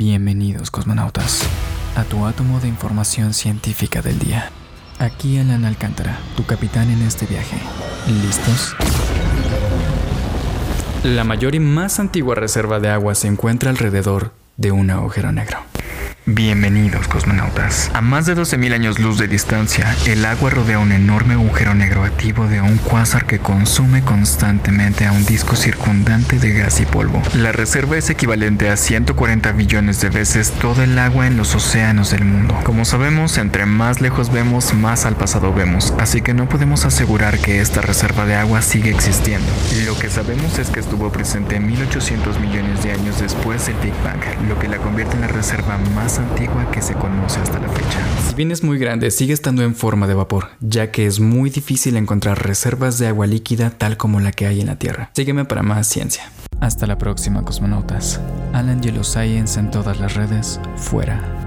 Bienvenidos cosmonautas a tu átomo de información científica del día. Aquí Alan Alcántara, tu capitán en este viaje. ¿Listos? La mayor y más antigua reserva de agua se encuentra alrededor de un agujero negro. Bienvenidos cosmonautas. A más de 12.000 años luz de distancia, el agua rodea un enorme agujero negro activo de un cuásar que consume constantemente a un disco circundante de gas y polvo. La reserva es equivalente a 140 billones de veces todo el agua en los océanos del mundo. Como sabemos, entre más lejos vemos, más al pasado vemos, así que no podemos asegurar que esta reserva de agua sigue existiendo. Lo que sabemos es que estuvo presente 1800 millones de años después del Big Bang, lo que la convierte en la reserva antigua que se conoce hasta la fecha. Si bien es muy grande, sigue estando en forma de vapor, ya que es muy difícil encontrar reservas de agua líquida tal como la que hay en la Tierra. Sígueme para más ciencia. Hasta la próxima, cosmonautas. Alan Yellow Science en todas las redes, fuera.